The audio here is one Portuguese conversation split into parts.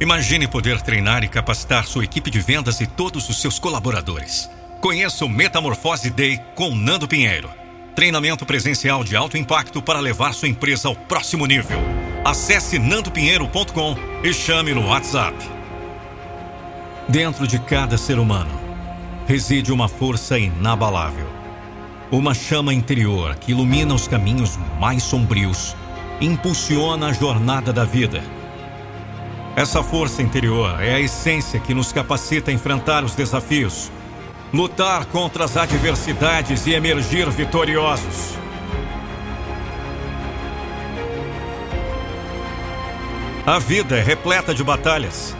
Imagine poder treinar e capacitar sua equipe de vendas e todos os seus colaboradores. Conheça o Metamorfose Day com Nando Pinheiro. Treinamento presencial de alto impacto para levar sua empresa ao próximo nível. Acesse nandopinheiro.com e chame no WhatsApp. Dentro de cada ser humano reside uma força inabalável. Uma chama interior que ilumina os caminhos mais sombrios impulsiona a jornada da vida essa força interior é a essência que nos capacita a enfrentar os desafios, lutar contra as adversidades e emergir vitoriosos. A vida é repleta de batalhas,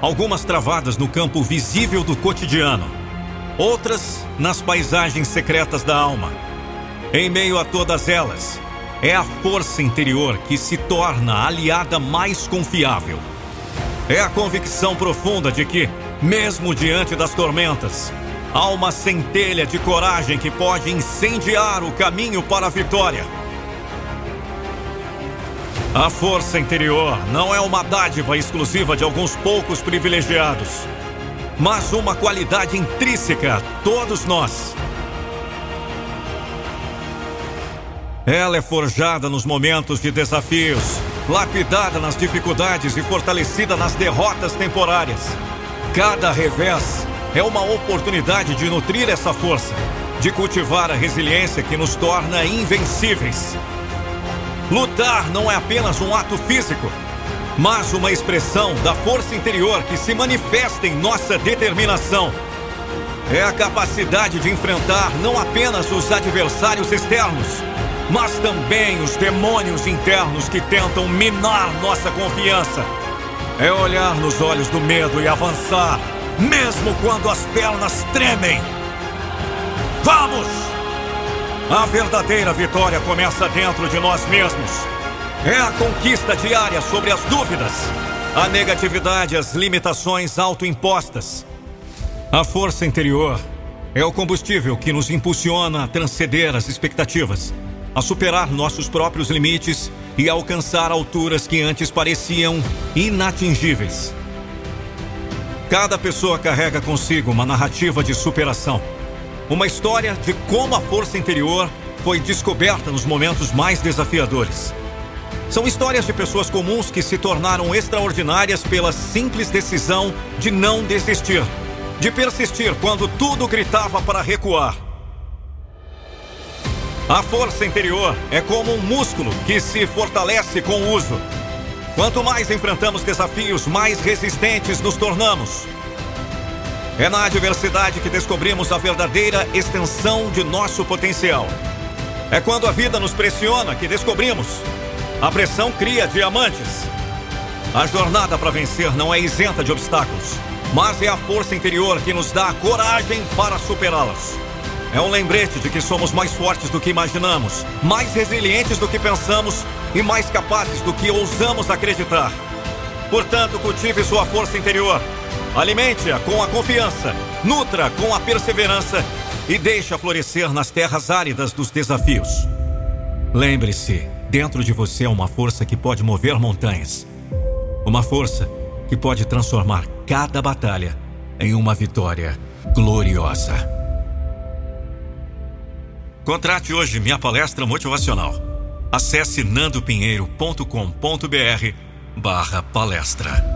algumas travadas no campo visível do cotidiano, outras nas paisagens secretas da alma. Em meio a todas elas, é a força interior que se torna a aliada mais confiável. É a convicção profunda de que, mesmo diante das tormentas, há uma centelha de coragem que pode incendiar o caminho para a vitória. A força interior não é uma dádiva exclusiva de alguns poucos privilegiados, mas uma qualidade intrínseca a todos nós. Ela é forjada nos momentos de desafios lapidada nas dificuldades e fortalecida nas derrotas temporárias. Cada revés é uma oportunidade de nutrir essa força, de cultivar a resiliência que nos torna invencíveis. Lutar não é apenas um ato físico, mas uma expressão da força interior que se manifesta em nossa determinação. É a capacidade de enfrentar não apenas os adversários externos, mas também os demônios internos que tentam minar nossa confiança. É olhar nos olhos do medo e avançar, mesmo quando as pernas tremem. Vamos! A verdadeira vitória começa dentro de nós mesmos. É a conquista diária sobre as dúvidas, a negatividade, as limitações autoimpostas. A força interior é o combustível que nos impulsiona a transcender as expectativas a superar nossos próprios limites e a alcançar alturas que antes pareciam inatingíveis. Cada pessoa carrega consigo uma narrativa de superação, uma história de como a força interior foi descoberta nos momentos mais desafiadores. São histórias de pessoas comuns que se tornaram extraordinárias pela simples decisão de não desistir, de persistir quando tudo gritava para recuar a força interior é como um músculo que se fortalece com o uso. Quanto mais enfrentamos desafios, mais resistentes nos tornamos. É na adversidade que descobrimos a verdadeira extensão de nosso potencial. É quando a vida nos pressiona que descobrimos. A pressão cria diamantes. A jornada para vencer não é isenta de obstáculos, mas é a força interior que nos dá a coragem para superá-las. É um lembrete de que somos mais fortes do que imaginamos, mais resilientes do que pensamos e mais capazes do que ousamos acreditar. Portanto, cultive sua força interior. Alimente-a com a confiança, nutra com a perseverança e deixe-a florescer nas terras áridas dos desafios. Lembre-se, dentro de você há uma força que pode mover montanhas. Uma força que pode transformar cada batalha em uma vitória gloriosa. Contrate hoje minha palestra motivacional. Acesse nandopinheiro.com.br barra palestra.